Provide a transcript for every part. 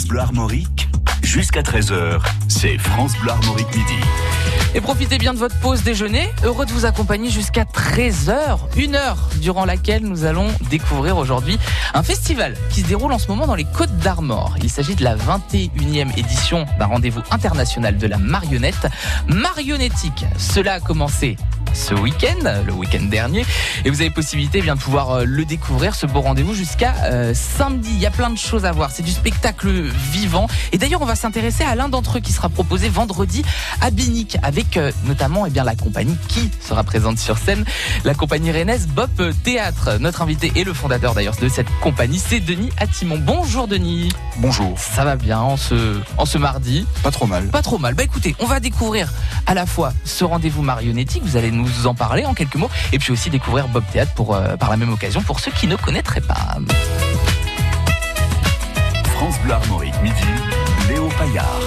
France Bleu Armorique, jusqu'à 13h, c'est France Bleu Armorique midi. Et profitez bien de votre pause déjeuner. Heureux de vous accompagner jusqu'à 13h, une heure durant laquelle nous allons découvrir aujourd'hui un festival qui se déroule en ce moment dans les Côtes d'Armor. Il s'agit de la 21e édition d'un rendez-vous international de la marionnette marionnettique. Cela a commencé ce week-end, le week-end dernier. Et vous avez possibilité eh bien, de pouvoir euh, le découvrir, ce beau rendez-vous, jusqu'à euh, samedi. Il y a plein de choses à voir. C'est du spectacle vivant. Et d'ailleurs, on va s'intéresser à l'un d'entre eux qui sera proposé vendredi à Binic, avec euh, notamment eh bien, la compagnie qui sera présente sur scène, la compagnie rennaise Bop Théâtre. Notre invité et le fondateur d'ailleurs de cette compagnie, c'est Denis Attimon. Bonjour Denis. Bonjour. Ça va bien en ce, en ce mardi? Pas trop mal. Pas trop mal. Bah écoutez, on va découvrir à la fois ce rendez-vous marionnettique, vous allez nous en parler en quelques mots, et puis aussi découvrir Bob Théâtre pour, euh, par la même occasion pour ceux qui ne connaîtraient pas. France Bleu Armorique midi, Léo Paillard.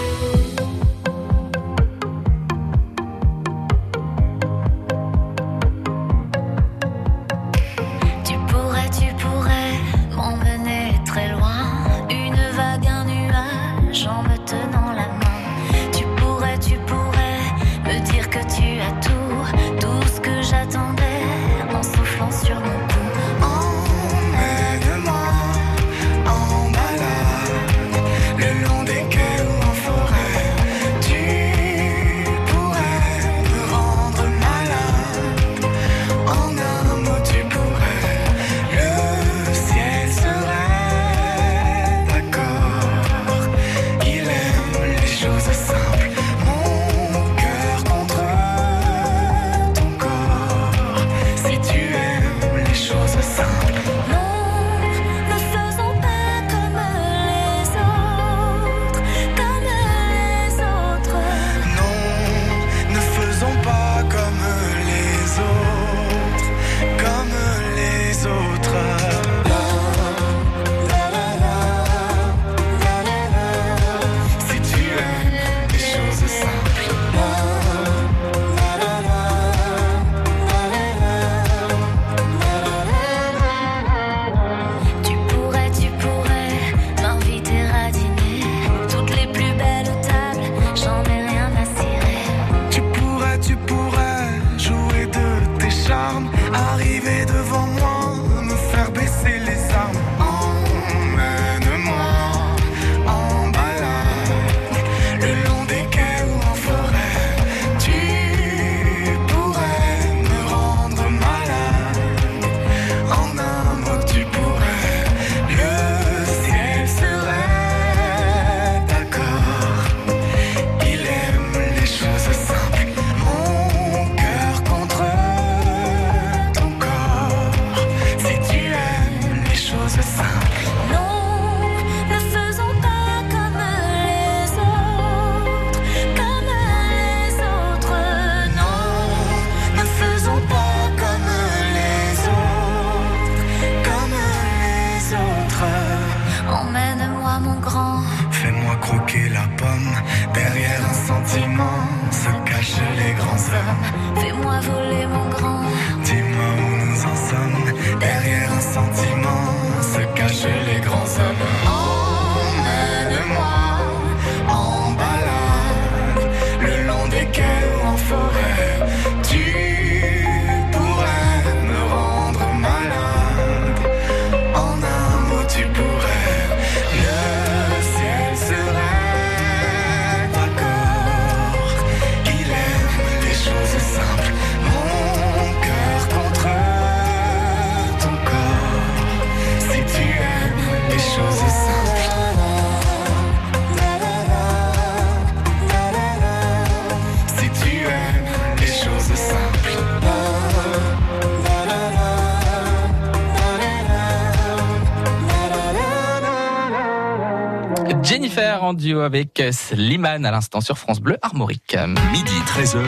Avec Slimane à l'instant sur France Bleu Armorique. Midi 13h.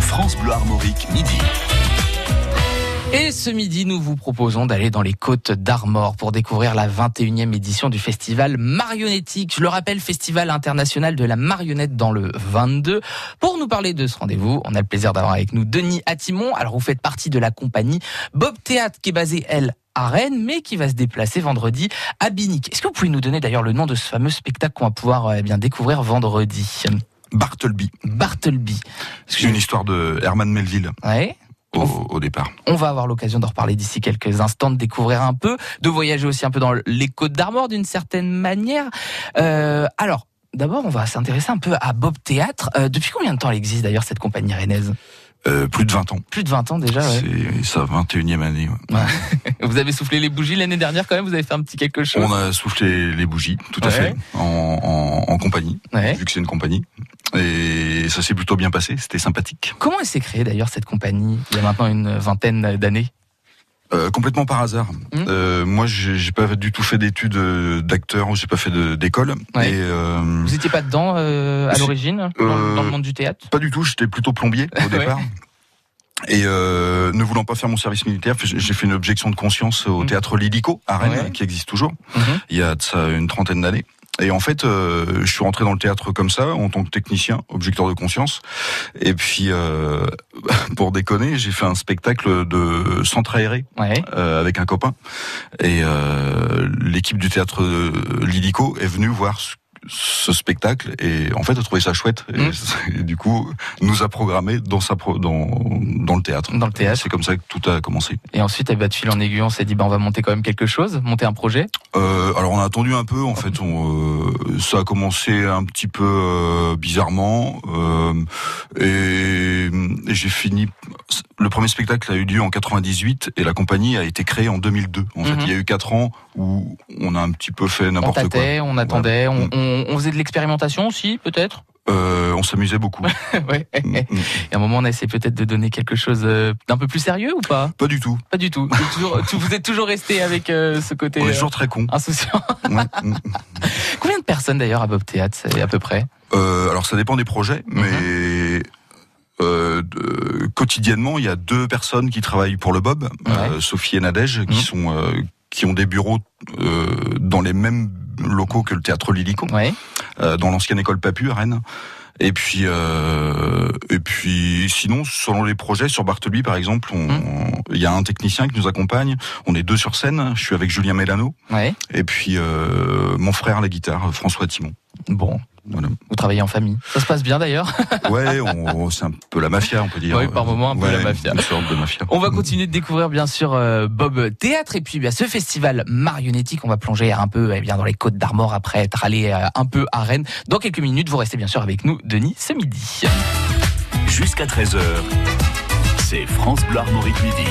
France Bleu Armorique midi. Et ce midi, nous vous proposons d'aller dans les côtes d'Armor pour découvrir la 21e édition du festival marionnettique. Je le rappelle, festival international de la marionnette dans le 22. Pour nous parler de ce rendez-vous, on a le plaisir d'avoir avec nous Denis Attimon. Alors, vous faites partie de la compagnie Bob Théâtre qui est basée, elle, à Rennes, mais qui va se déplacer vendredi à Binic. Est-ce que vous pouvez nous donner d'ailleurs le nom de ce fameux spectacle qu'on va pouvoir eh bien découvrir vendredi? Bartleby. Bartleby. C'est une histoire de Herman Melville Ouais. au, au départ. On va avoir l'occasion d'en reparler d'ici quelques instants, de découvrir un peu, de voyager aussi un peu dans les Côtes d'Armor d'une certaine manière. Euh, alors, d'abord, on va s'intéresser un peu à Bob Théâtre. Euh, depuis combien de temps elle existe d'ailleurs cette compagnie rennaise? Euh, plus de 20 ans. Plus de 20 ans déjà. ouais. C'est sa 21e année. ouais. Vous avez soufflé les bougies l'année dernière quand même. Vous avez fait un petit quelque chose. On a soufflé les bougies, tout à Ouais. fait, en, en, en compagnie, Ouais. vu que c'est une compagnie. Et ça s'est plutôt bien passé, c'était sympathique. Comment elle s'est créée d'ailleurs cette compagnie il y a maintenant une vingtaine d'années? Euh, complètement par hasard. Mhm. Euh, moi, j'ai pas du tout fait d'études euh, d'acteur, j'ai pas fait d'école. Ouais. Euh, Vous étiez pas dedans euh, à l'origine dans, dans le monde du théâtre? pas du tout, j'étais plutôt plombier au départ. Et euh, ne voulant pas faire mon service militaire, j'ai fait une objection de conscience au Mhm. théâtre Lilico à Rennes, Ouais. qui existe toujours. Mhm. il y a de ça une trentaine d'années. Et en fait, euh, je suis rentré dans le théâtre comme ça, en tant que technicien, objecteur de conscience. Et puis, euh, pour déconner, j'ai fait un spectacle de centre aéré Ouais. euh, avec un copain. Et euh, l'équipe du théâtre euh, Lilico est venue voir ce, ce spectacle et en fait a trouvé ça chouette et, Mm. et du coup nous a programmé dans sa pro- dans dans le théâtre. Dans le théâtre. C'est comme ça que tout a commencé. Et ensuite, eh ben, de fil en aiguille, on s'est dit, bah, on va monter quand même quelque chose, monter un projet. Euh, alors on a attendu un peu. En fait, on, euh, ça a commencé un petit peu euh, bizarrement et, et j'ai fini. Le premier spectacle a eu lieu en 98 et la compagnie a été créée en 2002. En fait, Mhm. il y a eu quatre ans où on a un petit peu fait On n'importe quoi. tâtait, on attendait, on. On- on faisait de l'expérimentation aussi, peut-être? Euh, on s'amusait beaucoup. ouais. Mm, mm. Et à un moment, on a essayé peut-être de donner quelque chose euh, d'un peu plus sérieux ou pas? Pas du tout. Pas du tout. Toujours- vous êtes toujours resté avec euh, ce côté On est euh, toujours très cons. insouciant. Ouais, mm. Combien de personnes d'ailleurs à Bob Théâtre, c'est à peu près? Alors ça dépend des projets, Mhm. mais de- quotidiennement, il y a deux personnes qui travaillent pour le Bob, Sophie et Nadège, qui Mhm. sont qui ont des bureaux euh, dans les mêmes locaux que le théâtre Lilico, Ouais. euh, dans l'ancienne école Papu à Rennes. Et puis, euh, et puis, sinon, selon les projets, sur Bartleby, par exemple, Mhm. il y a un technicien qui nous accompagne. On est deux sur scène. Je suis avec Julien Mélano. Ouais. Et puis, euh, mon frère, la guitare, François Timon. Bon, Voilà. vous travaillez en famille. Ça se passe bien d'ailleurs. Ouais, on, c'est un peu la mafia, on peut dire. Oui, par moment, un peu la mafia. Une sorte de mafia. On va continuer de découvrir bien sûr euh, Bob Théâtre et puis bien ce festival marionnettique. On va plonger un peu eh bien dans les Côtes d'Armor après être allé euh, un peu à Rennes. Dans quelques minutes, vous restez bien sûr avec nous, Denis, ce midi. Jusqu'à 13h, c'est France Bleu Armorique Midi.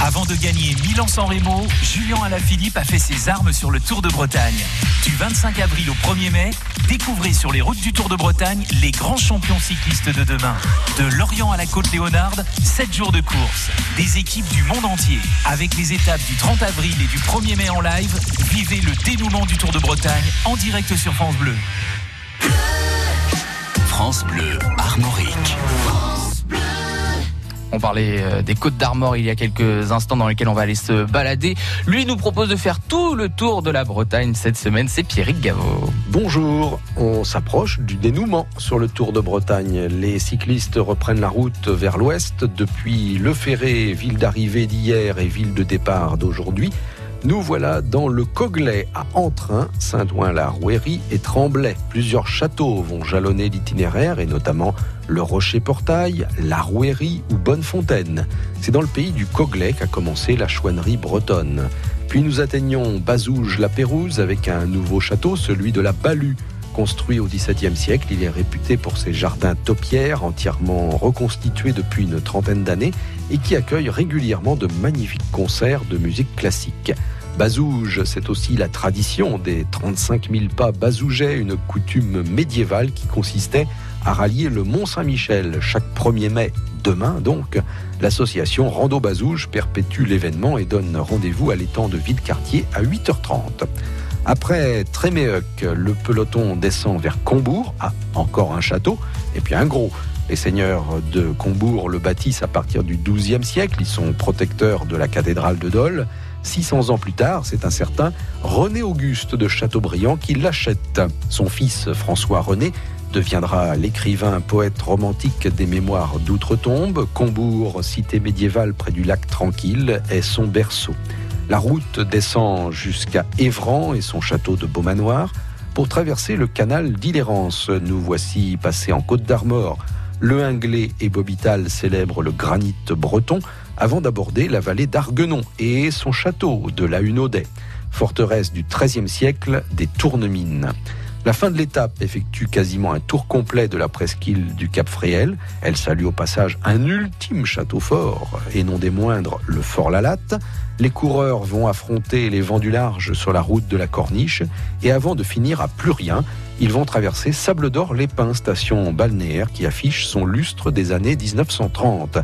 Avant de gagner Milan-San Remo, Julien Alaphilippe a fait ses armes sur le Tour de Bretagne. Du 25 avril au 1er mai, découvrez sur les routes du Tour de Bretagne les grands champions cyclistes de demain. De Lorient à la Côte Léonarde, 7 jours de course. Des équipes du monde entier. Avec les étapes du 30 avril et du 1er mai en live, vivez le dénouement du Tour de Bretagne en direct sur France Bleu. France Bleu Armorique. On parlait euh, des Côtes d'Armor il y a quelques instants dans lesquels on va aller se balader. Lui nous propose de faire tout le tour de la Bretagne cette semaine. C'est Pierrick Gaveau. Bonjour, on s'approche du dénouement sur le Tour de Bretagne. Les cyclistes reprennent la route vers l'ouest depuis Le Ferré, ville d'arrivée d'hier et ville de départ d'aujourd'hui. Nous voilà dans le Coglay à Entrain, Saint-Ouen-la-Rouérie et Tremblay. Plusieurs châteaux vont jalonner l'itinéraire et notamment le Rocher-Portail, la Rouérie ou Bonnefontaine. C'est dans le pays du Coglay qu'a commencé la chouannerie bretonne. Puis nous atteignons Bazouges-la-Pérouse avec un nouveau château, celui de la Balue. Construit au XVIIe siècle, il est réputé pour ses jardins topiaires entièrement reconstitués depuis une trentaine d'années et qui accueille régulièrement de magnifiques concerts de musique classique. Bazouge, c'est aussi la tradition des 35 000 pas bazougeais, une coutume médiévale qui consistait à rallier le Mont Saint-Michel chaque 1er mai. Demain, donc, l'association Rando Bazouge perpétue l'événement et donne rendez-vous à l'étang de Villecartier à 8h30. Après Tréméoc, le peloton descend vers Combourg, à encore un château, et puis un gros. Les seigneurs de Combourg le bâtissent à partir du XIIe siècle, ils sont protecteurs de la cathédrale de Dole. 600 ans plus tard, c'est un certain René Auguste de Chateaubriand qui l'achète. Son fils François René deviendra l'écrivain poète romantique des mémoires d'outre-tombe. Combourg, cité médiévale près du lac Tranquille, est son berceau. La route descend jusqu'à Évran et son château de Beaumanoir. Pour traverser le canal d'Illérance, nous voici passés en Côte d'Armor. Le Hinglé et Bobital célèbrent le granit breton avant d'aborder la vallée d'Arguenon et son château de la Hunaudet, forteresse du XIIIe siècle des Tournemines. La fin de l'étape effectue quasiment un tour complet de la presqu'île du Cap Fréhel. Elle salue au passage un ultime château fort, et non des moindres, le Fort Lalatte. Les coureurs vont affronter les vents du large sur la route de la Corniche, et avant de finir à plus rien, ils vont traverser Sable d'Or Lépin, station balnéaire qui affiche son lustre des années 1930.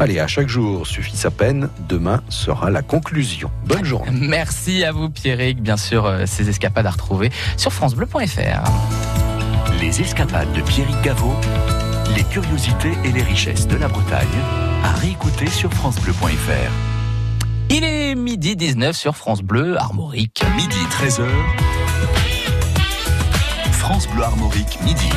Allez, à chaque jour suffit sa peine. Demain sera la conclusion. Bonne journée. Merci à vous, Pierrick. Bien sûr, euh, ces escapades à retrouver sur FranceBleu.fr. Les escapades de Pierrick Gaveau, les curiosités et les richesses de la Bretagne, à réécouter sur FranceBleu.fr. Il est midi 19 sur France Bleu, Armorique. Midi 13h. France Bleu Armorique, midi.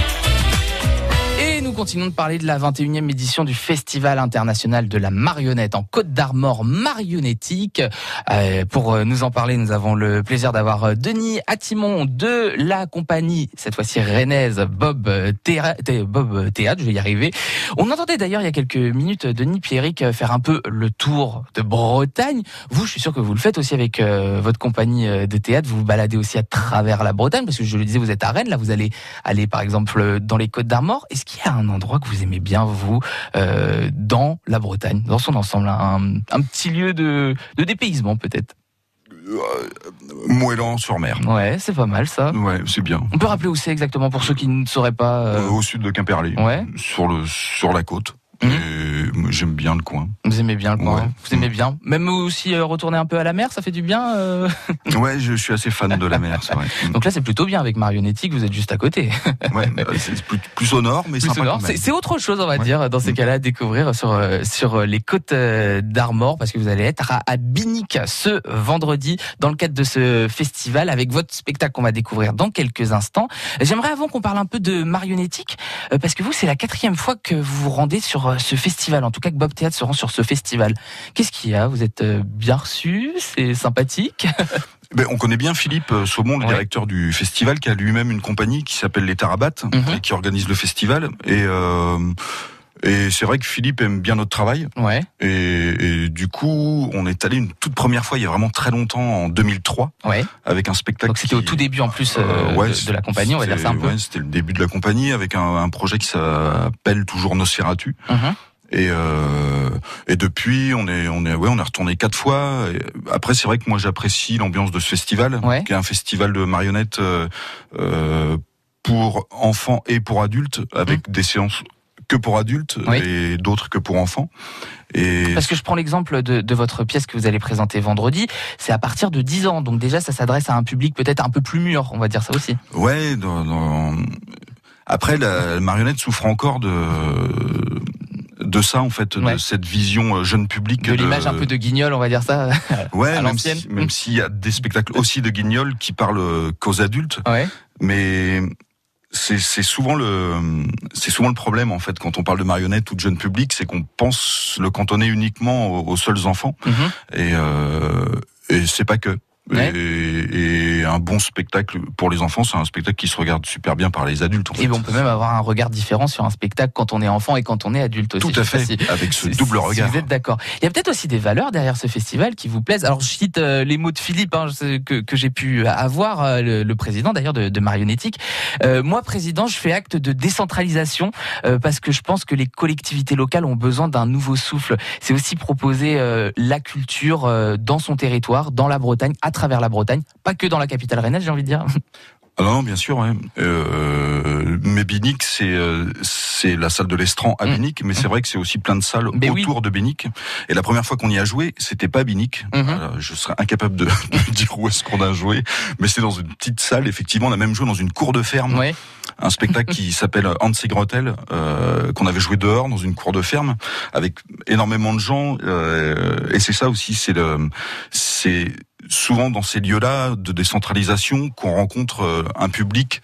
Nous continuons de parler de la 21e édition du Festival international de la marionnette en Côte d'Armor marionnettique. Euh, pour euh, nous en parler, nous avons le plaisir d'avoir euh, Denis Attimon de la compagnie, cette fois-ci rennaise, Bob, euh, Théâtre, je vais y arriver. On entendait d'ailleurs il y a quelques minutes Denis Pierrick faire un peu le tour de Bretagne. Vous, je suis sûr que vous le faites aussi avec votre compagnie de théâtre. Vous vous baladez aussi à travers la Bretagne, parce que je le disais, vous êtes à Rennes, là vous allez aller par exemple dans les Côtes d'Armor. Est-ce qu'il y a un endroit que vous aimez bien, vous, euh, dans la Bretagne, dans son ensemble, un, un petit lieu de, de dépaysement peut-être? Moellan sur mer. Ouais, c'est pas mal ça. Ouais, c'est bien. On peut rappeler où c'est exactement pour ceux qui ne sauraient pas. euh, Euh, au sud de Quimperlé, Ouais. sur le sur la côte. Mhm. J'aime bien le coin. Vous aimez bien le coin, Ouais. hein vous aimez bien. Même aussi euh, retourner un peu à la mer, ça fait du bien. euh. Ouais, je suis assez fan de la mer, c'est vrai. Donc là, c'est plutôt bien avec marionnettique, vous êtes juste à côté. Ouais, euh, c'est plus, plus au nord, mais C'est autre chose, on va Ouais. dire, dans ces Mm. cas-là, à découvrir sur euh, sur euh, les côtes d'Armor, parce que vous allez être à, à Binic ce vendredi dans le cadre de ce festival avec votre spectacle qu'on va découvrir dans quelques instants. J'aimerais avant qu'on parle un peu de marionnettique, euh, parce que vous, c'est la quatrième fois que vous vous rendez sur euh, ce festival, en tout cas que Bob Théâtre se rend sur ce festival. Qu'est-ce qu'il y a? Vous êtes euh, bien reçu? C'est sympathique? Ben, on connaît bien Philippe euh, Saumon, le Ouais. directeur du festival, qui a lui-même une compagnie qui s'appelle les Tarabates Mhm. et qui organise le festival. Et, euh, et c'est vrai que Philippe aime bien notre travail. Ouais. Et, et du coup, on est allé une toute première fois, il y a vraiment très longtemps, en 2003, Ouais. avec un spectacle. Donc c'était au tout début en plus euh, Euh, ouais, de, de la compagnie, on va dire ça un peu. Ouais, c'était le début de la compagnie avec un, un projet qui s'appelle toujours Nosferatu. Mhm. Et, euh, et depuis, on est, on est, ouais, on est retourné quatre fois. Après, c'est vrai que moi, j'apprécie l'ambiance de ce festival, Ouais. qui est un festival de marionnettes euh, euh, pour enfants et pour adultes, avec des séances que pour adultes. Oui. et d'autres que pour enfants. Et Parce que je prends l'exemple de, de votre pièce que vous allez présenter vendredi, c'est à partir de 10 ans, donc déjà ça s'adresse à un public peut-être un peu plus mûr, on va dire ça aussi. ouais, dans- dans- après, la, la marionnette souffre encore de de ça en fait, Ouais. de cette vision euh, jeune public. De l'image un peu de guignol, on va dire ça. Ouais, à même l'ancienne. si- même s'il y a des spectacles aussi de guignols qui parlent euh, qu'aux adultes, Ouais. mais c'est souvent le c'est souvent le problème en fait quand on parle de marionnettes ou de jeune public, c'est qu'on pense le cantonner uniquement aux, aux seuls enfants Mhm. et euh, et c'est pas que. Ouais. Et, et un bon spectacle pour les enfants, c'est un spectacle qui se regarde super bien par les adultes. En fait. Et on peut même avoir un regard différent sur un spectacle quand on est enfant et quand on est adulte aussi. Tout à fait, si- avec ce double si regard. vous êtes d'accord. Il y a peut-être aussi des valeurs derrière ce festival qui vous plaisent. Alors je cite euh, les mots de Philippe hein, que, que j'ai pu avoir, euh, le, le président d'ailleurs de, de. Euh, moi, président, je fais acte de décentralisation euh, parce que je pense que les collectivités locales ont besoin d'un nouveau souffle. C'est aussi proposer euh, la culture euh, dans son territoire, dans la Bretagne, à travers la Bretagne, pas que dans la capitale rennaise, j'ai envie de dire. Ah non, bien sûr. Euh, mais Binic, c'est euh, c'est la salle de l'Estran à Mm. Binic, mais c'est vrai que c'est aussi plein de salles Mais oui. autour de Binic. Et la première fois qu'on y a joué, c'était pas à Binic. Mhm. Voilà, je serais incapable de, de dire où est-ce qu'on a joué, mais c'est dans une petite salle. Effectivement, on a même joué dans une cour de ferme, Ouais. un spectacle qui s'appelle Hansi Grotel, euh, qu'on avait joué dehors dans une cour de ferme avec énormément de gens. euh, et c'est ça aussi, c'est le, c'est souvent dans ces lieux-là de décentralisation qu'on rencontre euh, un public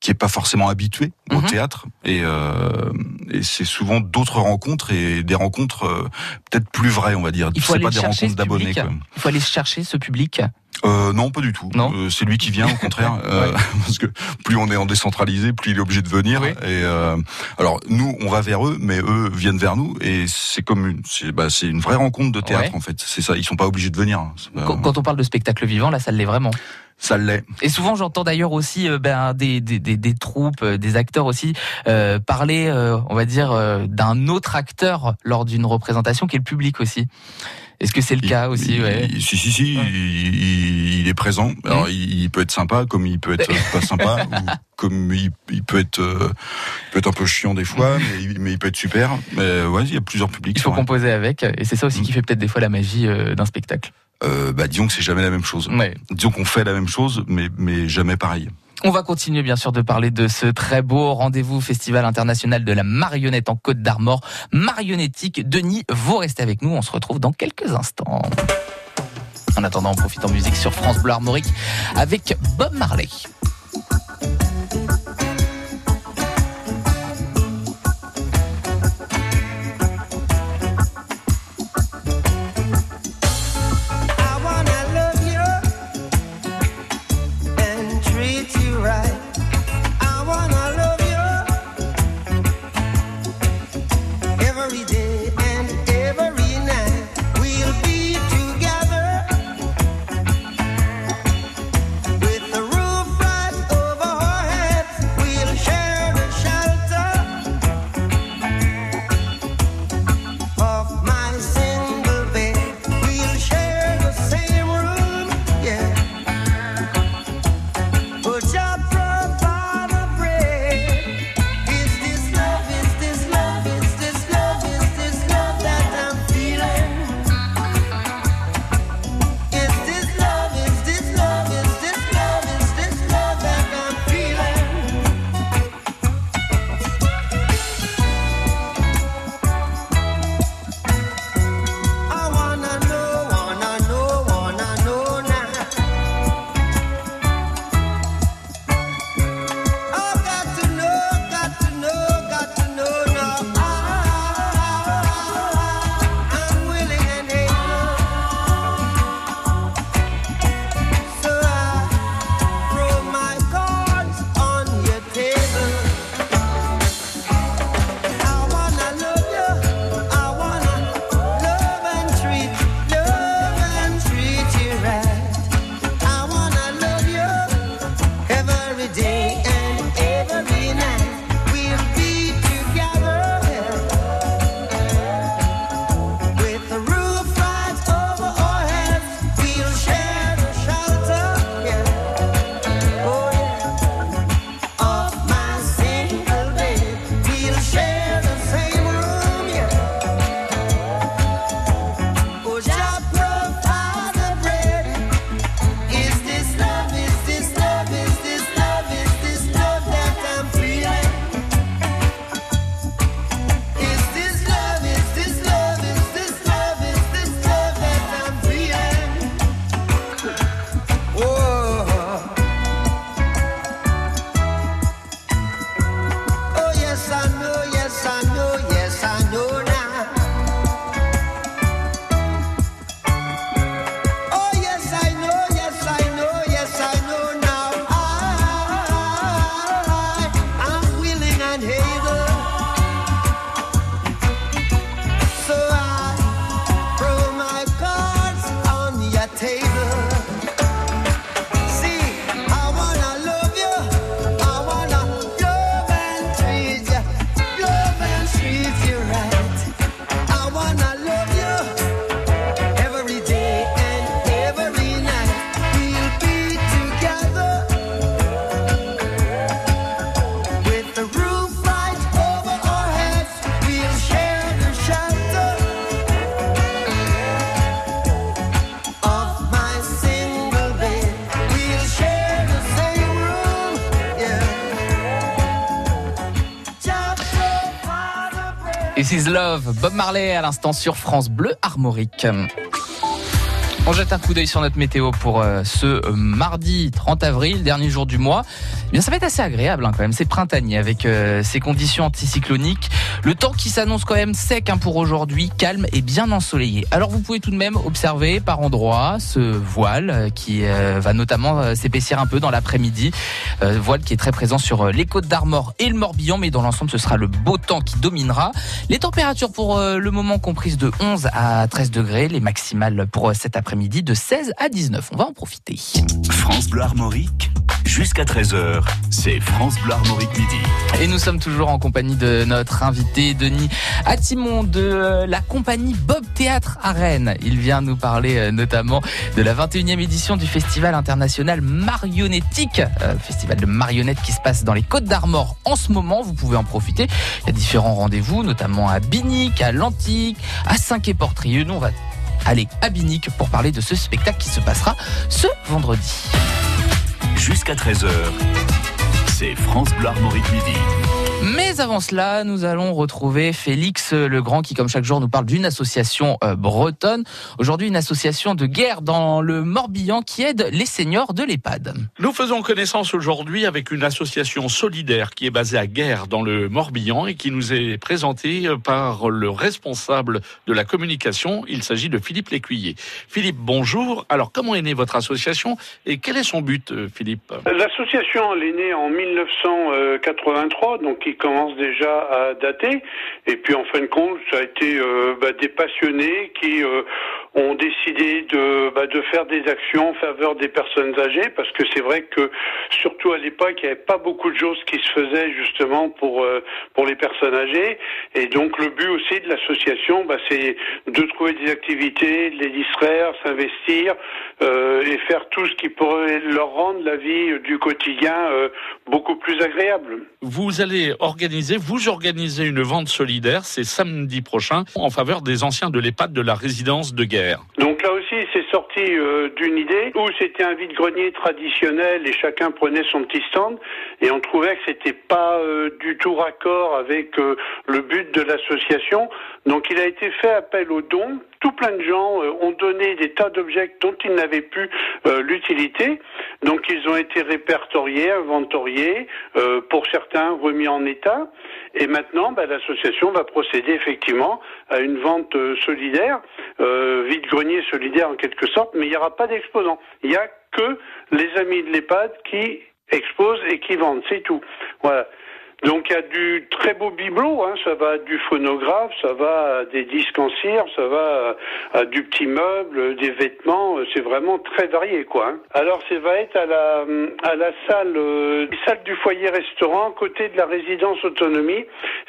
qui est pas forcément habitué au Mhm. théâtre et, euh, et c'est souvent d'autres rencontres et des rencontres euh, peut-être plus vraies on va dire Il faut aller pas des rencontres d'abonnés. Il faut aller chercher ce public. Euh, non, pas du tout. Non Euh, c'est lui qui vient, au contraire, euh, parce que plus on est en décentralisé, plus il est obligé de venir. Oui. Et euh, alors nous, on va vers eux, mais eux viennent vers nous, et c'est comme une, c'est bah, une vraie rencontre de théâtre Ouais. en fait. C'est ça, ils sont pas obligés de venir. Pas- Quand, quand on parle de spectacle vivant, là, ça l'est vraiment. Ça l'est. Et souvent, j'entends d'ailleurs aussi euh, ben, des, des, des, des troupes, euh, des acteurs aussi euh, parler, on va dire, d'un autre acteur lors d'une représentation qui est le public aussi. Est-ce que c'est le Il- cas aussi il- ouais. Si, si, si, Ouais. il, est présent. Alors, il, peut être sympa, comme il peut être pas sympa, ou comme il, peut être, peut être un peu chiant des fois, mais, il- mais il peut être super. Mais ouais, il y a plusieurs publics. Il faut composer avec, et c'est ça aussi Mm. qui fait peut-être des fois la magie d'un spectacle. Euh, bah, disons que c'est jamais la même chose. Ouais. Disons qu'on fait la même chose, mais, mais jamais pareil. On va continuer bien sûr de parler de ce très beau rendez-vous Festival international de la marionnette en Côte d'Armor, marionnettique. Denis, vous restez avec nous, on se retrouve dans quelques instants. En attendant, on profite en musique sur France Bleu Armorique avec Bob Marley. Bob Marley à l'instant sur France Bleu Armorique. On jette un coup d'œil sur notre météo pour euh, ce mardi 30 avril, dernier jour du mois. Ça va être assez agréable hein, quand même. C'est printanier avec euh, ces conditions anticycloniques. Le temps qui s'annonce quand même sec hein, pour aujourd'hui, calme et bien ensoleillé. Alors vous pouvez tout de même observer par endroits ce voile euh, qui euh, va notamment s'épaissir un peu dans l'après-midi. Voile qui est très présent sur les côtes d'Armor et le Morbihan, mais dans l'ensemble ce sera le beau temps qui dominera. Les températures pour le moment comprises de 11 à 13 degrés, les maximales pour cet après-midi de 16 à 19. On va en profiter. France Bleu Armorique, jusqu'à 13h, c'est France Bleu Armorique midi. Et nous sommes toujours en compagnie de notre invité Denis Atimon de euh, la compagnie Bob Théâtre à Rennes. Il vient nous parler euh, notamment de la 21e édition du Festival international marionnettique, euh, festival de marionnettes qui se passe dans les Côtes d'Armor en ce moment. Vous pouvez en profiter. Il y a différents rendez-vous, notamment à Binic, à l'Antique, à Saint-Quay-Portrieux. Nous, on va aller à Binic pour parler de ce spectacle qui se passera ce vendredi. Jusqu'à 13h, c'est France Bleu Armorique midi. Mais avant cela, nous allons retrouver Félix Legrand qui, comme chaque jour, nous parle d'une association euh, bretonne. Aujourd'hui, une association de guerre dans le Morbihan qui aide les seniors de l'EHPAD. Nous faisons connaissance aujourd'hui avec une association solidaire qui est basée à Guerre dans le Morbihan et qui nous est présentée par le responsable de la communication. Il s'agit de Philippe Lécuyer. Philippe, bonjour. Alors, comment est née votre association et quel est son but, euh, Philippe? L'association, elle est née en 1983, donc qui commence déjà à dater. Et puis, en fin de compte, ça a été euh, bah, des passionnés qui euh, ont décidé de, bah, de faire des actions en faveur des personnes âgées, parce que c'est vrai que, surtout à l'époque, il n'y avait pas beaucoup de choses qui se faisaient justement pour, euh, pour les personnes âgées. Et donc, le but aussi de l'association, bah, c'est de trouver des activités, de les distraire, s'investir euh, et faire tout ce qui pourrait leur rendre la vie du quotidien euh, beaucoup plus agréable. Vous allez organiser, vous organisez une vente solidaire, c'est samedi prochain, en faveur des anciens de l'EHPAD de la résidence de guerre. Donc là aussi, c'est sorti euh, d'une idée où c'était un vide-grenier traditionnel et chacun prenait son petit stand et on trouvait que c'était pas euh, du tout raccord avec euh, le but de l'association. Donc il a été fait appel aux dons. Tout plein de gens ont donné des tas d'objets dont ils n'avaient plus l'utilité. Donc ils ont été répertoriés, inventoriés, pour certains remis en état. Et maintenant, bah, l'association va procéder effectivement à une vente solidaire, vide-grenier solidaire en quelque sorte, mais il n'y aura pas d'exposants. Il n'y a que les amis de l'EHPAD qui exposent et qui vendent, c'est tout. Voilà. Donc il y a du très beau bibelot, hein, ça va du phonographe, ça va à des disques en cire, ça va à, à du petit meuble, des vêtements, euh, c'est vraiment très varié quoi. hein. Alors ça va être à la à la salle euh, salle du foyer restaurant côté de la résidence autonomie,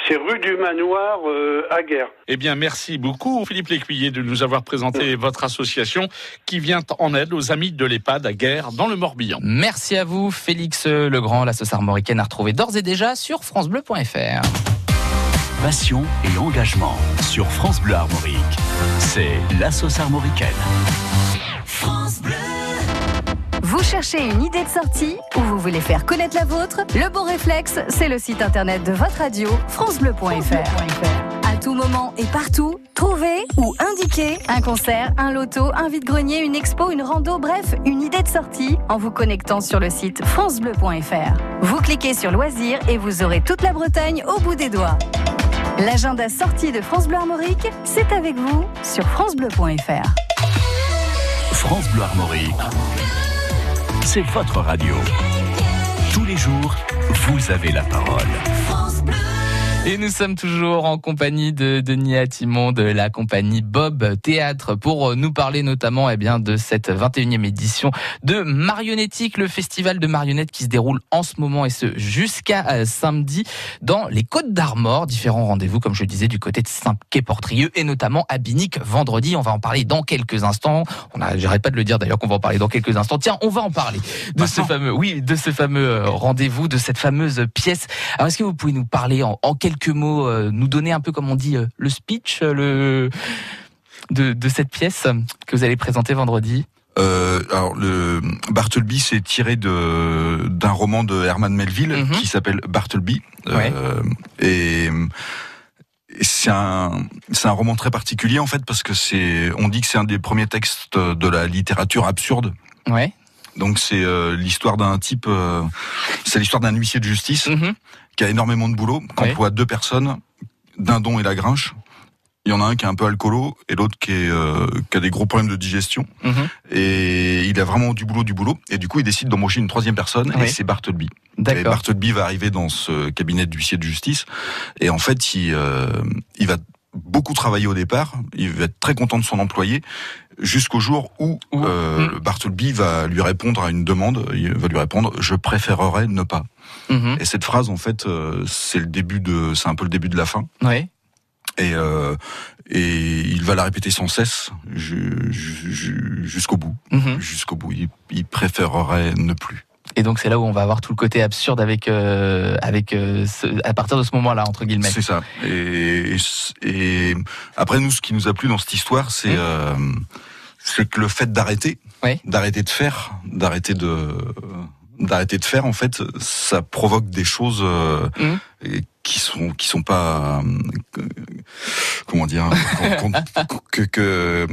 c'est rue du Manoir euh, à Guerre. Eh bien, merci beaucoup, Philippe Lécuyer, de nous avoir présenté votre association qui vient en aide aux amis de l'EHPAD à Guerre dans le Morbihan. Merci à vous, Félix Legrand. La sauce armoricaine à retrouver d'ores et déjà sur FranceBleu.fr. Passion et engagement sur France Bleu Armorique. C'est la sauce armoricaine. Vous cherchez une idée de sortie ou vous voulez faire connaître la vôtre? Le bon réflexe, c'est le site internet de votre radio, francebleu.fr. À tout moment et partout, trouvez ou indiquez un concert, un loto, un vide-grenier, une expo, une rando, bref, une idée de sortie en vous connectant sur le site francebleu.fr. Vous cliquez sur loisirs et vous aurez toute la Bretagne au bout des doigts. L'agenda sortie de France Bleu Armorique, c'est avec vous sur francebleu.fr. France Bleu Armorique. C'est votre radio. Tous les jours, vous avez la parole. Et nous sommes toujours en compagnie de Denis Atimon de la compagnie Bob Théâtre pour nous parler notamment eh bien, de cette 21e édition de Marionnettique, le festival de marionnettes qui se déroule en ce moment et ce jusqu'à euh, samedi dans les Côtes d'Armor. Différents rendez-vous, comme je le disais, du côté de Saint-Quay-Portrieux et notamment à Binic vendredi. On va en parler dans quelques instants. On a, j'arrête pas de le dire d'ailleurs qu'on va en parler dans quelques instants. Tiens, on va en parler de ce fameux, oui, de ce fameux euh, rendez-vous, de cette fameuse pièce. Alors, est-ce que vous pouvez nous parler en, en quelques mots, euh, nous donner un peu, comme on dit, euh, le speech, euh, le de, de cette pièce que vous allez présenter vendredi Euh, alors le Bartleby c'est tiré de d'un roman de Herman Melville Mhm. qui s'appelle Bartleby Ouais. Euh, et c'est un, c'est un roman très particulier en fait parce que c'est, on dit que c'est un des premiers textes de la littérature absurde. Ouais. Donc c'est euh, l'histoire d'un type, c'est l'histoire d'un huissier de justice Mhm. Qui a énormément de boulot, qui Oui. emploie deux personnes, Dindon et Lagrinche. Il y en a un qui est un peu alcoolo et l'autre qui, est, euh, qui a des gros problèmes de digestion. Mhm. Et il a vraiment du boulot, du boulot. Et du coup, il décide d'embaucher une troisième personne et c'est Bartleby. Et. Bartleby va arriver dans ce cabinet d'huissier de justice. Et en fait, il, euh, il va beaucoup travailler au départ. Il va être très content de son employé jusqu'au jour où Où- euh, Mm. Bartleby va lui répondre à une demande. Il va lui répondre « Je préférerais ne pas ». Mhm. Et cette phrase, en fait, euh, c'est le début de, c'est un peu le début de la fin. Et, euh, et il va la répéter sans cesse ju- ju- ju- jusqu'au bout. Mhm. Jusqu'au bout. Il, il préférerait ne plus. Et donc c'est là où on va avoir tout le côté absurde avec euh, avec euh, ce- à partir de ce moment-là entre guillemets. C'est ça. Et, et, et après, nous, ce qui nous a plu dans cette histoire, c'est euh, c'est que le fait d'arrêter, Oui. d'arrêter de faire, d'arrêter de d'arrêter de faire, en fait, ça provoque des choses euh, Mm. et qui sont qui sont pas euh, comment dire que, que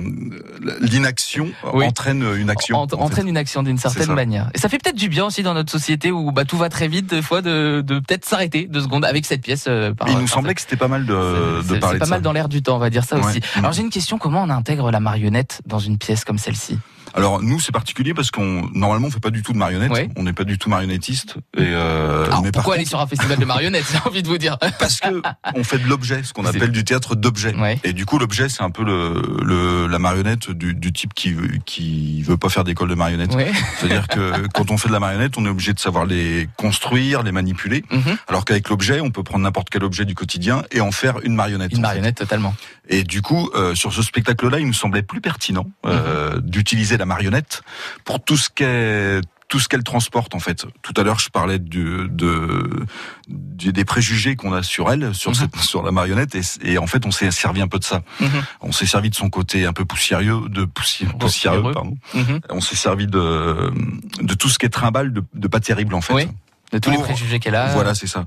l'inaction Oui. entraîne une action. En- en fait. entraîne une action d'une certaine manière. Et ça fait peut-être du bien aussi dans notre société où bah, tout va très vite, des fois, de, de peut-être s'arrêter deux secondes avec cette pièce. euh, par- Il nous par- semblait que c'était pas mal de, de parler c'est pas de mal ça. dans l'air du temps, on va dire ça Ouais. aussi. Alors j'ai une question, comment on intègre la marionnette dans une pièce comme celle-ci? Alors nous c'est particulier parce qu'on normalement on fait pas du tout de marionnettes, Ouais. on n'est pas du tout marionnettiste et euh, Alors mais par pourquoi aller contre, sur un festival de marionnettes J'ai envie de vous dire. parce que on fait de l'objet, ce qu'on appelle du théâtre d'objet. Ouais. Et du coup l'objet c'est un peu le, le la marionnette du, du type qui veut- qui veut pas faire d'école de marionnettes. Ouais. C'est-à-dire que quand on fait de la marionnette, on est obligé de savoir les construire, les manipuler, Mhm. alors qu'avec l'objet, on peut prendre n'importe quel objet du quotidien et en faire une marionnette. Une fait. marionnette totalement. Et du coup, euh, sur ce spectacle-là, il nous semblait plus pertinent euh, d'utiliser la marionnette pour tout ce qu'elle tout ce qu'elle transporte en fait. Tout à l'heure, je parlais du, de, du- des préjugés qu'on a sur elle, sur Mhm. cette, sur la marionnette, et, et en fait, on s'est servi un peu de ça. Mhm. On s'est servi de son côté un peu poussiéreux, de poussi- poussiéreux, pardon. Mhm. On s'est servi de de tout ce qui est trimballe, de, de pas terrible en fait. Oui. De tous les préjugés qu'elle a. Voilà, c'est ça.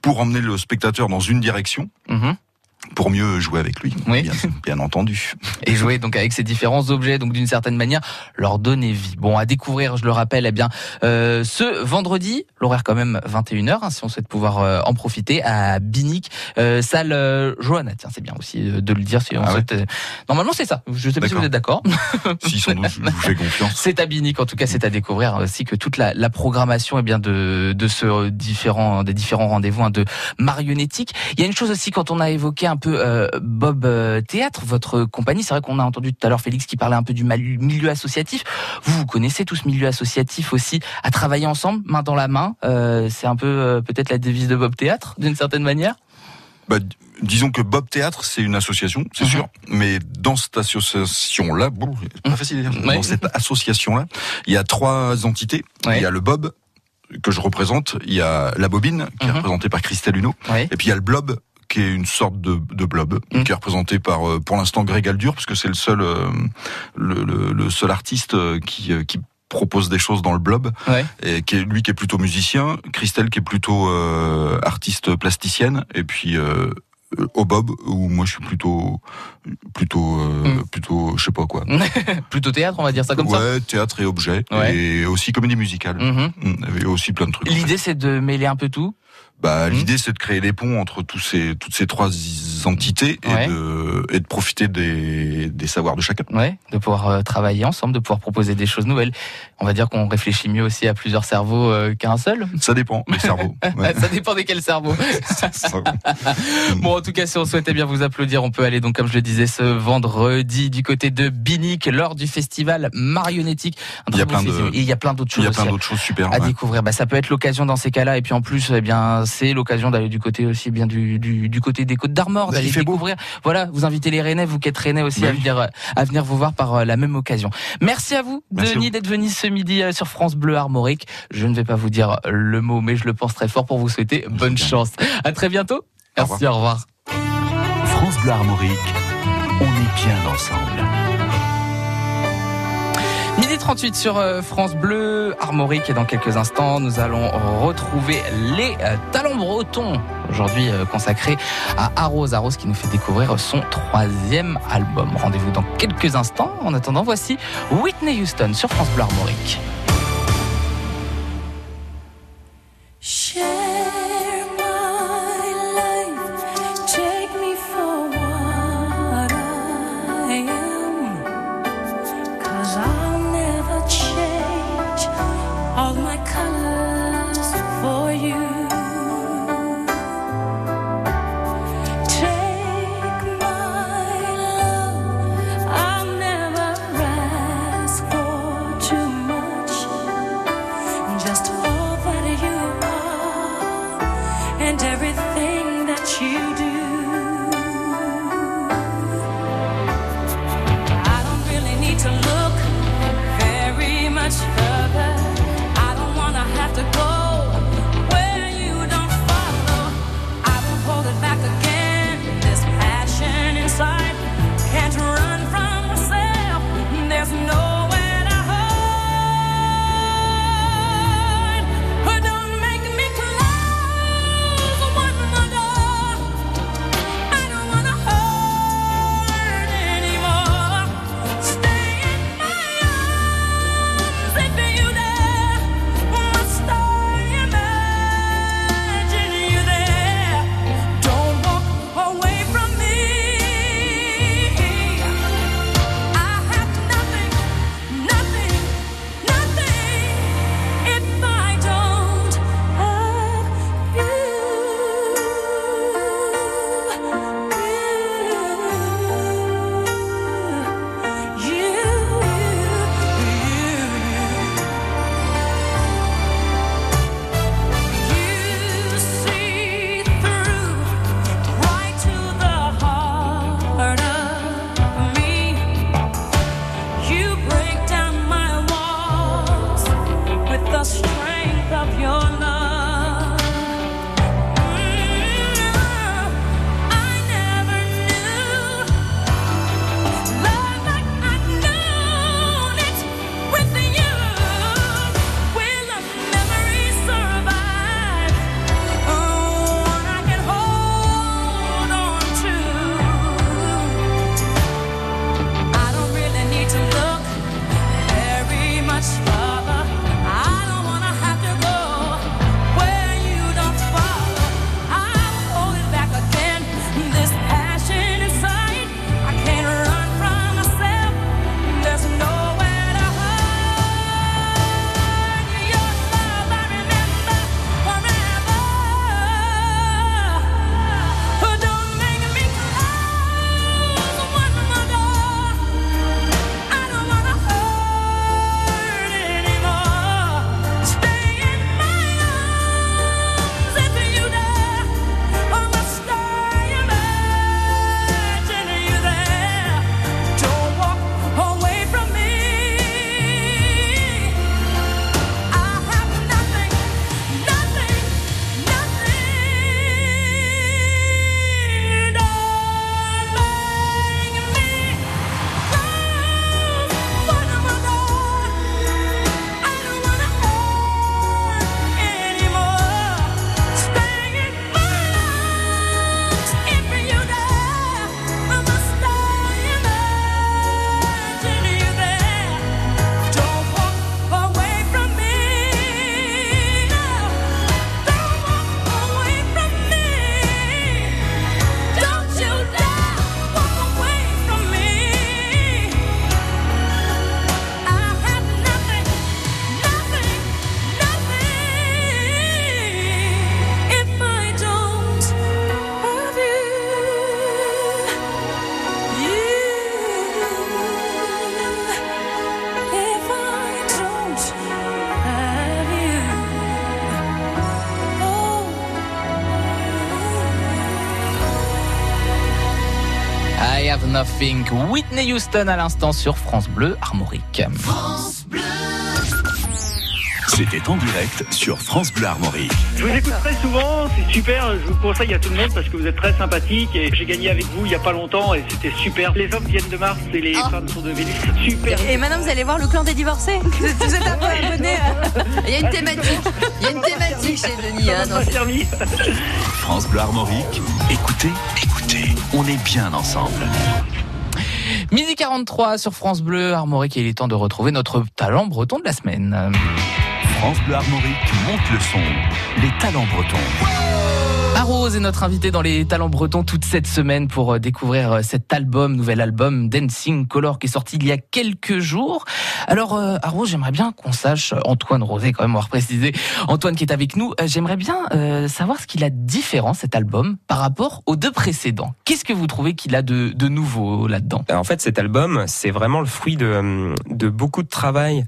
Pour emmener le spectateur dans une direction, Mhm. Pour mieux jouer avec lui, Oui. bien, bien entendu. et jouer donc avec ces différents objets, donc d'une certaine manière leur donner vie. Bon, à découvrir, je le rappelle, eh bien euh, ce vendredi, l'horaire quand même 21h, hein, si on souhaite pouvoir euh, en profiter à Binic, euh, salle euh, Johanna. Tiens, c'est bien aussi euh, de le dire si on Ah souhaite. euh, Normalement, c'est ça. Je sais pas si vous êtes d'accord. Si sans doute, je vous fais confiance. C'est à Binic, en tout cas, c'est à découvrir aussi que toute la, la programmation est bien de, de ce différent, des différents rendez-vous hein, de marionnettique. Il y a une chose aussi quand on a évoqué un peu euh, Bob euh, Théâtre, votre compagnie. C'est vrai qu'on a entendu tout à l'heure Félix qui parlait un peu du milieu associatif. Vous, vous connaissez tout ce milieu associatif aussi, à travailler ensemble, main dans la main. Euh, c'est un peu peut-être la devise de Bob Théâtre, d'une certaine manière. Bah, disons que Bob Théâtre, c'est une association, c'est Mhm. sûr, mais dans cette association-là, bon, c'est pas facile à dire, Ouais. dans cette association-là, il y a trois entités. Ouais. Il y a le Bob, que je représente, il y a la Bobine, qui est Mhm. représentée par Christelle Huneau, Oui. et puis il y a le Blob, qui est une sorte de, de blob, Mhm. qui est représenté par, euh, pour l'instant, Greg Aldur, parce que c'est le seul, euh, le, le- le seul artiste euh, qui, qui propose des choses dans le blob, Ouais. et qui est, lui qui est plutôt musicien, Christelle qui est plutôt euh, artiste plasticienne, et puis euh, au Bob où moi je suis plutôt plutôt euh, Mm. plutôt je sais pas quoi. Plutôt théâtre, on va dire ça comme ça. ouais, théâtre et objet Ouais. et aussi comédie musicale. Mhm. Mm, Et aussi plein de trucs. en fait. L'idée, c'est de mêler un peu tout. Bah, Mm. l'idée c'est de créer des ponts entre tous ces toutes ces trois entités et Ouais. de et de profiter des des savoirs de chacun. Ouais, de pouvoir euh, travailler ensemble, de pouvoir proposer des choses nouvelles. On va dire qu'on réfléchit mieux aussi à plusieurs cerveaux euh, qu'à un seul. Ça dépend les cerveaux. Ouais. Ça dépend desquels cerveaux. Bon, en tout cas, si on souhaitait bien vous applaudir, on peut aller donc, comme je le disais, ce vendredi du côté de Binic lors du festival marionnettique. Il y a plein de- festival. Et il y a plein d'autres Il choses y a plein aussi à- d'autres choses super. à ouais. découvrir. Bah, ça peut être l'occasion dans ces cas-là. Et puis en plus, eh bien, c'est l'occasion d'aller du côté aussi bien du, du, du côté des Côtes d'Armor, Bah, d'aller beau. découvrir. Voilà, vous invitez les Rennais, vous qui êtes Rennais aussi Bah à venir, euh, à venir vous voir par euh, la même occasion. Merci à vous, Merci Denis, d'être venu ce midi euh, sur France Bleu Armorique. Je ne vais pas vous dire le mot, mais je le pense très fort pour vous souhaiter bonne chance. À très bientôt. Au Merci, au revoir. France Bleu Armorique, on est bien ensemble. 38 sur euh, France Bleu, Armorique. Et dans quelques instants, nous allons retrouver les euh, Talons bretons. Aujourd'hui euh, consacrés à Arose. Arose qui nous fait découvrir son troisième album. Rendez-vous dans quelques instants. En attendant, voici Whitney Houston sur France Bleu Armorique. Whitney Houston à l'instant sur France Bleu Armorique. France Bleu. C'était en direct sur France Bleu Armorique. Je vous écoute très souvent, c'est super, je vous conseille à tout le monde parce que vous êtes très sympathique et j'ai gagné avec vous il n'y a pas longtemps et c'était super. Les hommes viennent de Mars et les ah. femmes sont de Vénus. Super. Et maintenant vous allez voir le clan des divorcés. Vous êtes, un peu abonné. Euh. Il y a une ah, thématique. Il y a une thématique chez Denis. Hein, France Bleu Armorique, écoutez, écoutez, on est bien ensemble. Midi 43 sur France Bleu Armorique et il est temps de retrouver notre talent breton de la semaine. France Bleu Armorique monte le son. Les talents bretons. Arrose est notre invité dans les talents bretons toute cette semaine pour euh, découvrir euh, cet album, nouvel album Dancing Color qui est sorti il y a quelques jours. Alors euh, Arrose, j'aimerais bien qu'on sache, Antoine Rosé quand même, on va préciser, Antoine qui est avec nous, j'aimerais bien savoir ce qu'il a de différent cet album par rapport aux deux précédents. Qu'est-ce que vous trouvez qu'il a de, de nouveau là-dedans? En fait, cet album, c'est vraiment le fruit de, de beaucoup de travail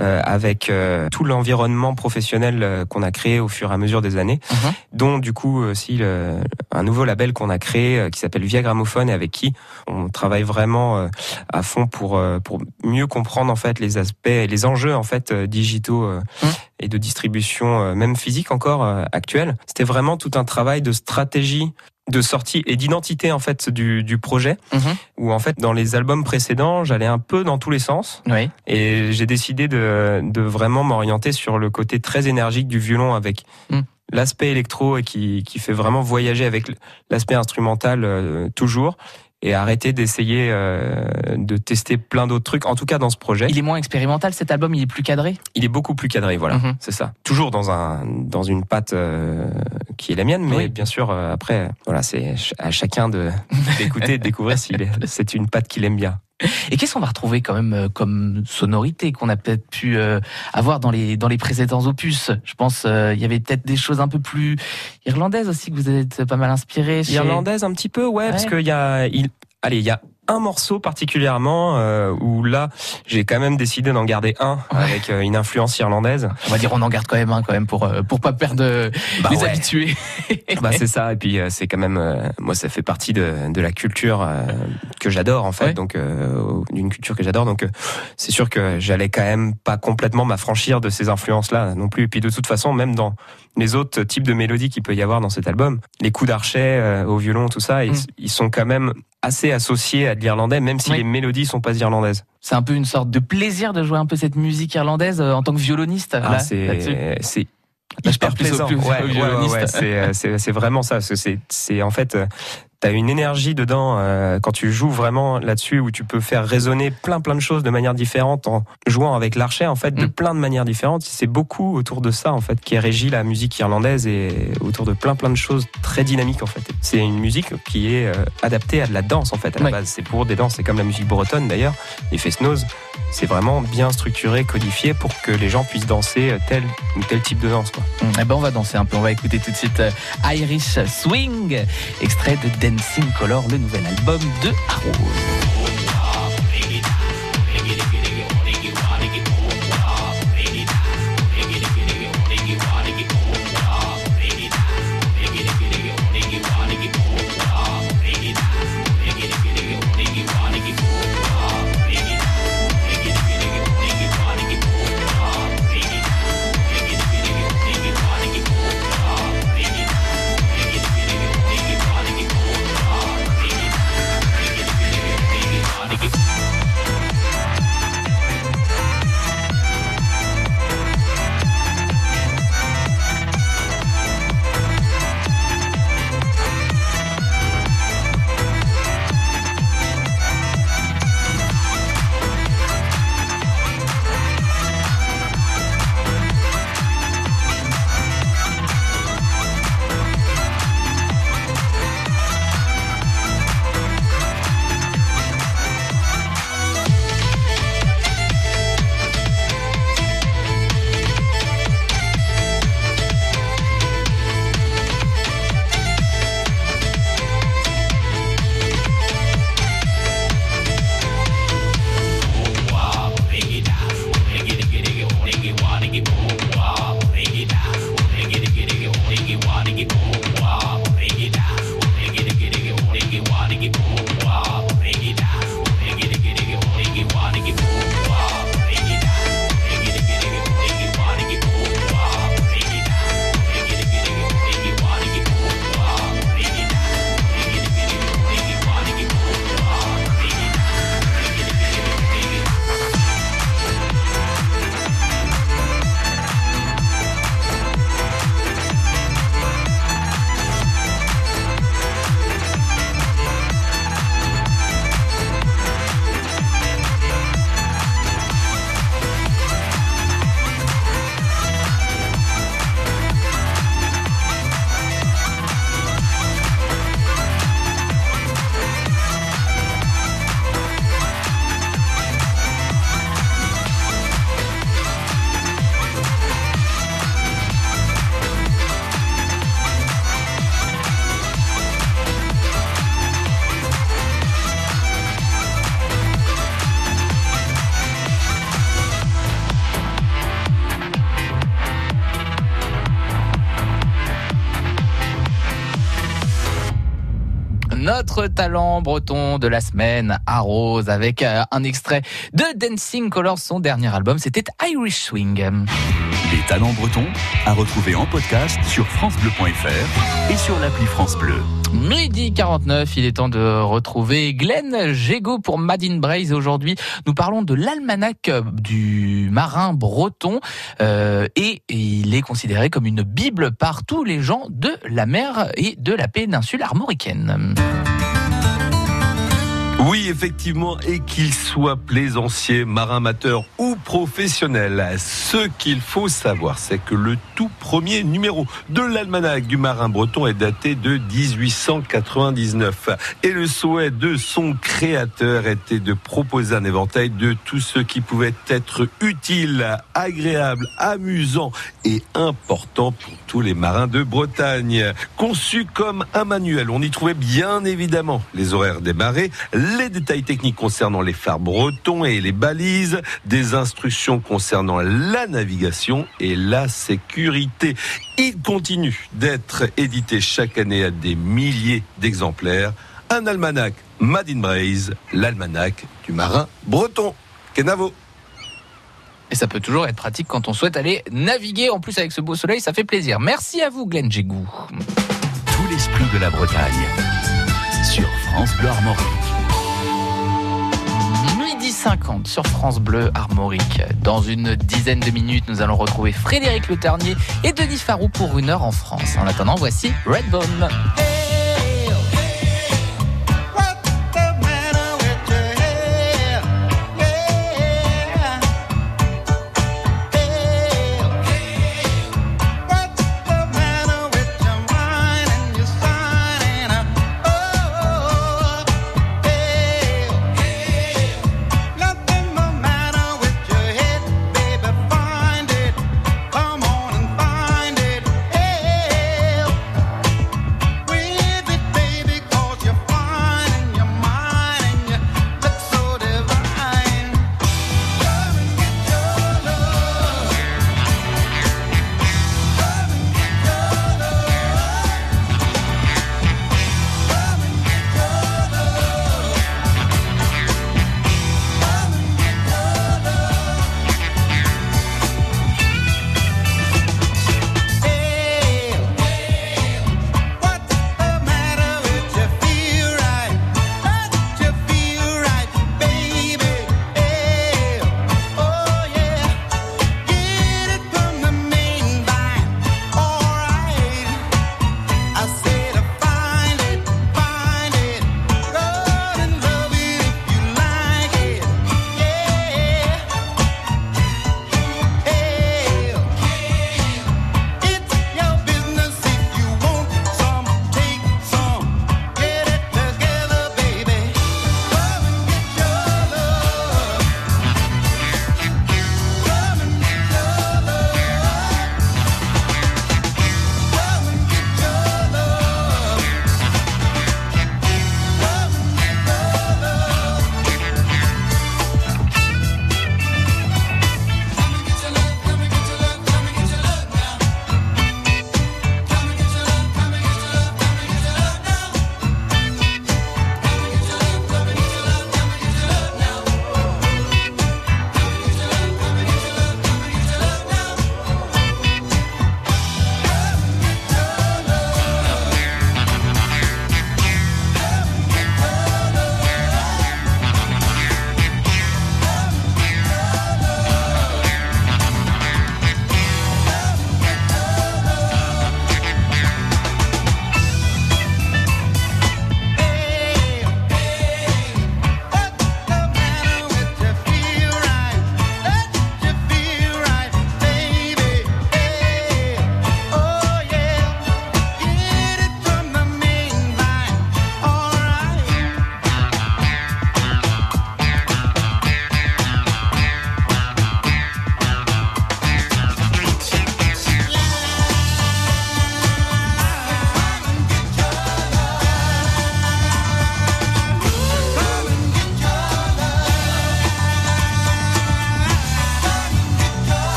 avec euh, tout l'environnement professionnel euh, qu'on a créé au fur et à mesure des années, Mhm. dont du coup aussi le- un nouveau label qu'on a créé euh, qui s'appelle Via Gramophone et avec qui on travaille vraiment euh, à fond pour euh, pour mieux comprendre en fait les aspects et les enjeux en fait euh, digitaux euh, Mhm. et de distribution euh, même physique encore euh, actuelle. C'était vraiment tout un travail de stratégie de sortie et d'identité en fait du, du projet Mhm. où en fait dans les albums précédents j'allais un peu dans tous les sens Oui. et j'ai décidé de, de vraiment m'orienter sur le côté très énergique du violon avec Mm. l'aspect électro et qui, qui fait vraiment voyager avec l'aspect instrumental euh, toujours et arrêter d'essayer euh, de tester plein d'autres trucs en tout cas dans ce projet Il est moins expérimental cet album, il est plus cadré? Il est beaucoup plus cadré, voilà, Mhm. c'est ça. Toujours dans un dans une patte euh, qui est la mienne, mais Oui. bien sûr euh, après, voilà, c'est à chacun de d'écouter, et de découvrir si c'est une patte qu'il aime bien. Et qu'est-ce qu'on va retrouver quand même euh, comme sonorité qu'on a peut-être pu euh, avoir dans les dans les précédents opus? Je pense euh, il y avait peut-être des choses un peu plus irlandaises aussi que vous êtes pas mal inspiré. chez- Irlandaise un petit peu, ouais, parce qu'il y a, il, allez, il y a un morceau particulièrement euh, où là, j'ai quand même décidé d'en garder un avec euh, une influence irlandaise. On va dire on en garde quand même un quand même pour euh, pour pas perdre Bah les ouais. habitués. Bah c'est ça et puis c'est quand même moi ça fait partie de, de la culture que j'adore en fait Ouais. donc euh, d'une culture que j'adore donc euh, c'est sûr que j'allais quand même pas complètement m'affranchir de ces influences là non plus et puis de toute façon même dans les autres types de mélodies qu'il peut y avoir dans cet album les coups d'archet euh, au violon tout ça ils, Mm. ils sont quand même assez associés à de l'irlandais même si Oui. les mélodies sont pas irlandaises C'est un peu une sorte de plaisir de jouer un peu cette musique irlandaise en tant que violoniste. Ah, c'est Là, je hyper parle plus au- plaisant. plus au Ouais, ouais, ouais, c'est vraiment ça. c'est en fait euh, t'as une énergie dedans euh, quand tu joues vraiment là-dessus où tu peux faire résonner plein plein de choses de manière différente en jouant avec l'archet en fait de Mm. plein de manières différentes. C'est beaucoup autour de ça en fait qui régit la musique irlandaise et autour de plein plein de choses très dynamiques en fait. C'est une musique qui est euh, adaptée à de la danse en fait à la Ouais. base. C'est pour des danses. C'est comme la musique bretonne d'ailleurs. Les fest-noz, c'est vraiment bien structuré, codifié pour que les gens puissent danser euh, tel ou tel type de danse. Quoi. Eh ben on va danser un peu. On va écouter tout de suite Irish Swing, extrait de Dancing Color, le nouvel album de Arrose. Notre talent breton de la semaine à Rose avec euh, un extrait de Dancing Colors, son dernier album, c'était Irish Swing. Les talents bretons à retrouver en podcast sur francebleu.fr et sur l'appli France Bleu. Midi 49, il est temps de retrouver Glenn Gégaud pour Madine Braise. Aujourd'hui, nous parlons de l'almanach du marin breton euh, et il est considéré comme une bible par tous les gens de la mer et de la péninsule armoricaine. Oui, effectivement, et qu'il soit plaisancier, marin amateur ou professionnel, ce qu'il faut savoir, c'est que le tout premier numéro de l'almanach du marin breton est daté de 1899. Et le souhait de son créateur était de proposer un éventail de tout ce qui pouvait être utile, agréable, amusant et important pour tous les marins de Bretagne. Conçu comme un manuel, on y trouvait bien évidemment les horaires des marées, les détails techniques concernant les phares bretons et les balises, des instructions concernant la navigation et la sécurité. Il continue d'être édité chaque année à des milliers d'exemplaires. Un almanach Made in Braise, l'almanach du marin breton. Kenavo. Et ça peut toujours être pratique quand on souhaite aller naviguer. En plus, avec ce beau soleil, ça fait plaisir. Merci à vous, Glenn Gégou. Tout l'esprit de la Bretagne sur France Bleu Armorique. Midi 50 sur France Bleu Armorique. Dans une dizaine de minutes, nous allons retrouver Frédéric Le Ternier et Denis Farou pour une heure en France. En attendant, voici Redbone.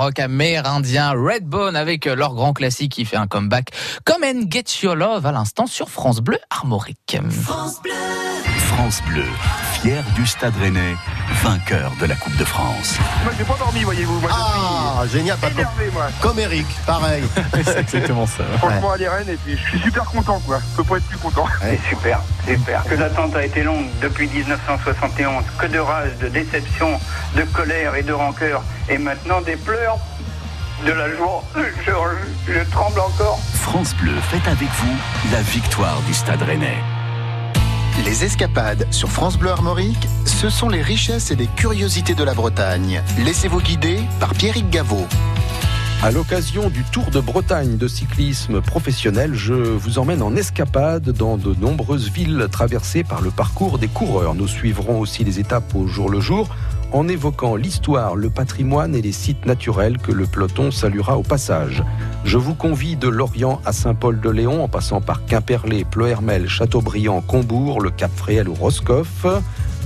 Rock amérindien Redbone avec leur grand classique qui fait un comeback. Come and get your love à l'instant sur France Bleu Armorique. France Bleu, fier du Stade Rennais, vainqueur de la Coupe de France. Moi, j'ai pas dormi, voyez-vous. Moi, Ah, génial, pas énervé, moi. comme Eric, pareil. C'est exactement ça. Franchement, à Rennes, et puis je suis super content, quoi. Je peux pas être plus content. C'est super, super. Que l'attente a été longue depuis 1971. Que de rage, de déception, de colère et de rancœur. Et maintenant des pleurs, de la joie. Je, je tremble encore. France Bleu fête avec vous la victoire du Stade Rennais. Les escapades sur France Bleu Armorique, ce sont les richesses et les curiosités de la Bretagne. Laissez-vous guider par Pierrick Gaveau. À l'occasion du Tour de Bretagne de cyclisme professionnel, je vous emmène en escapade dans de nombreuses villes traversées par le parcours des coureurs. Nous suivrons aussi les étapes au jour le jour en évoquant l'histoire, le patrimoine et les sites naturels que le peloton saluera au passage. Je vous convie de Lorient à Saint-Paul-de-Léon en passant par Quimperlé, Plohermel, Châteaubriand, Combourg, le Cap Fréhel ou Roscoff.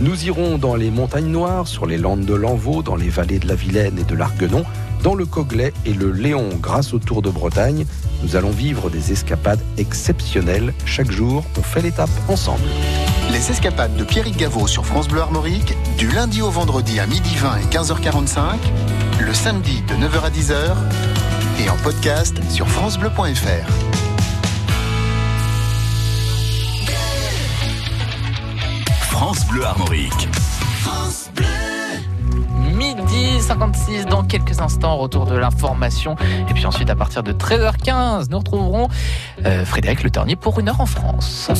Nous irons dans les montagnes noires, sur les landes de l'Envaux, dans les vallées de la Vilaine et de l'Arguenon, dans le Coglais et le Léon grâce au Tour de Bretagne. Nous allons vivre des escapades exceptionnelles. Chaque jour, on fait l'étape ensemble. Les escapades de Pierrick Gaveau sur France Bleu Armorique, du lundi au vendredi à 12h20 et 15h45, le samedi de 9h à 10h et en podcast sur francebleu.fr. France Bleu Armorique. Midi 56 dans quelques instants, retour de l'information. Et puis ensuite, à partir de 13h15, nous retrouverons euh, Frédéric Le Ternier pour une heure en France.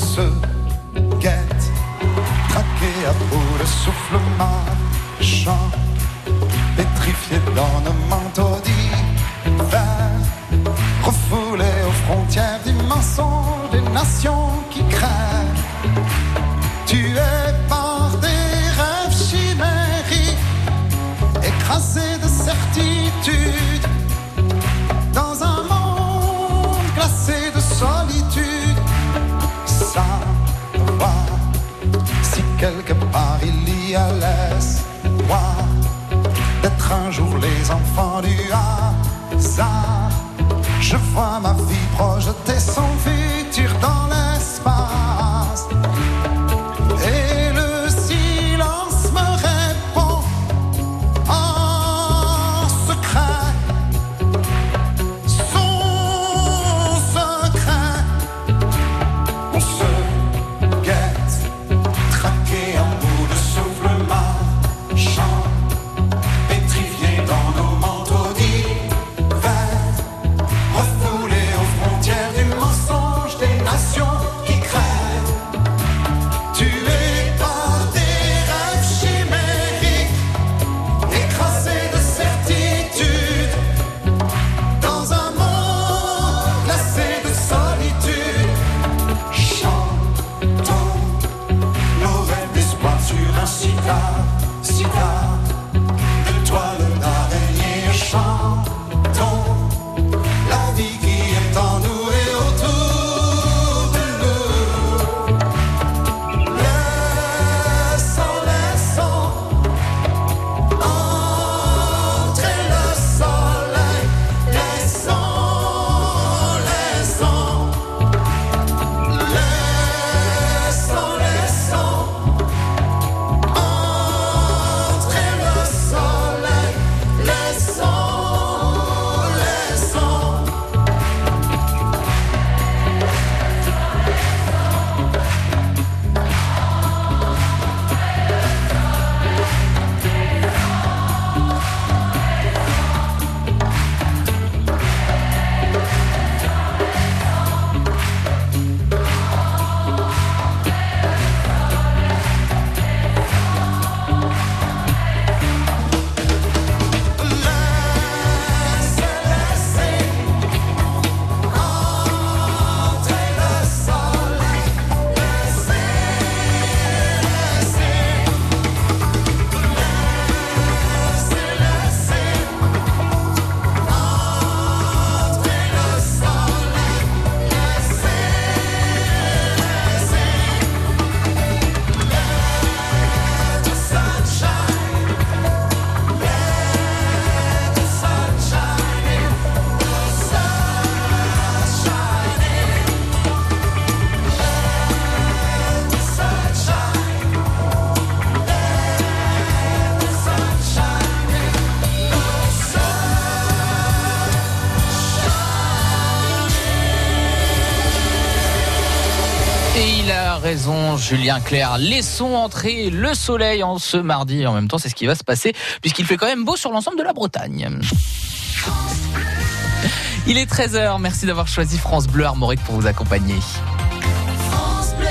À bout de souffle marchand, pétrifié dans nos manteaux d'hiver, refoulé aux frontières du mensonge des nations qui crèvent, tué par l'espoir d'être un jour les enfants du hasard. Je vois ma vie projeter son futur Julien Clerc. Laissons entrer le soleil en ce mardi. En même temps, c'est ce qui va se passer puisqu'il fait quand même beau sur l'ensemble de la Bretagne. Il est 13h. Merci d'avoir choisi France Bleu Armorique pour vous accompagner.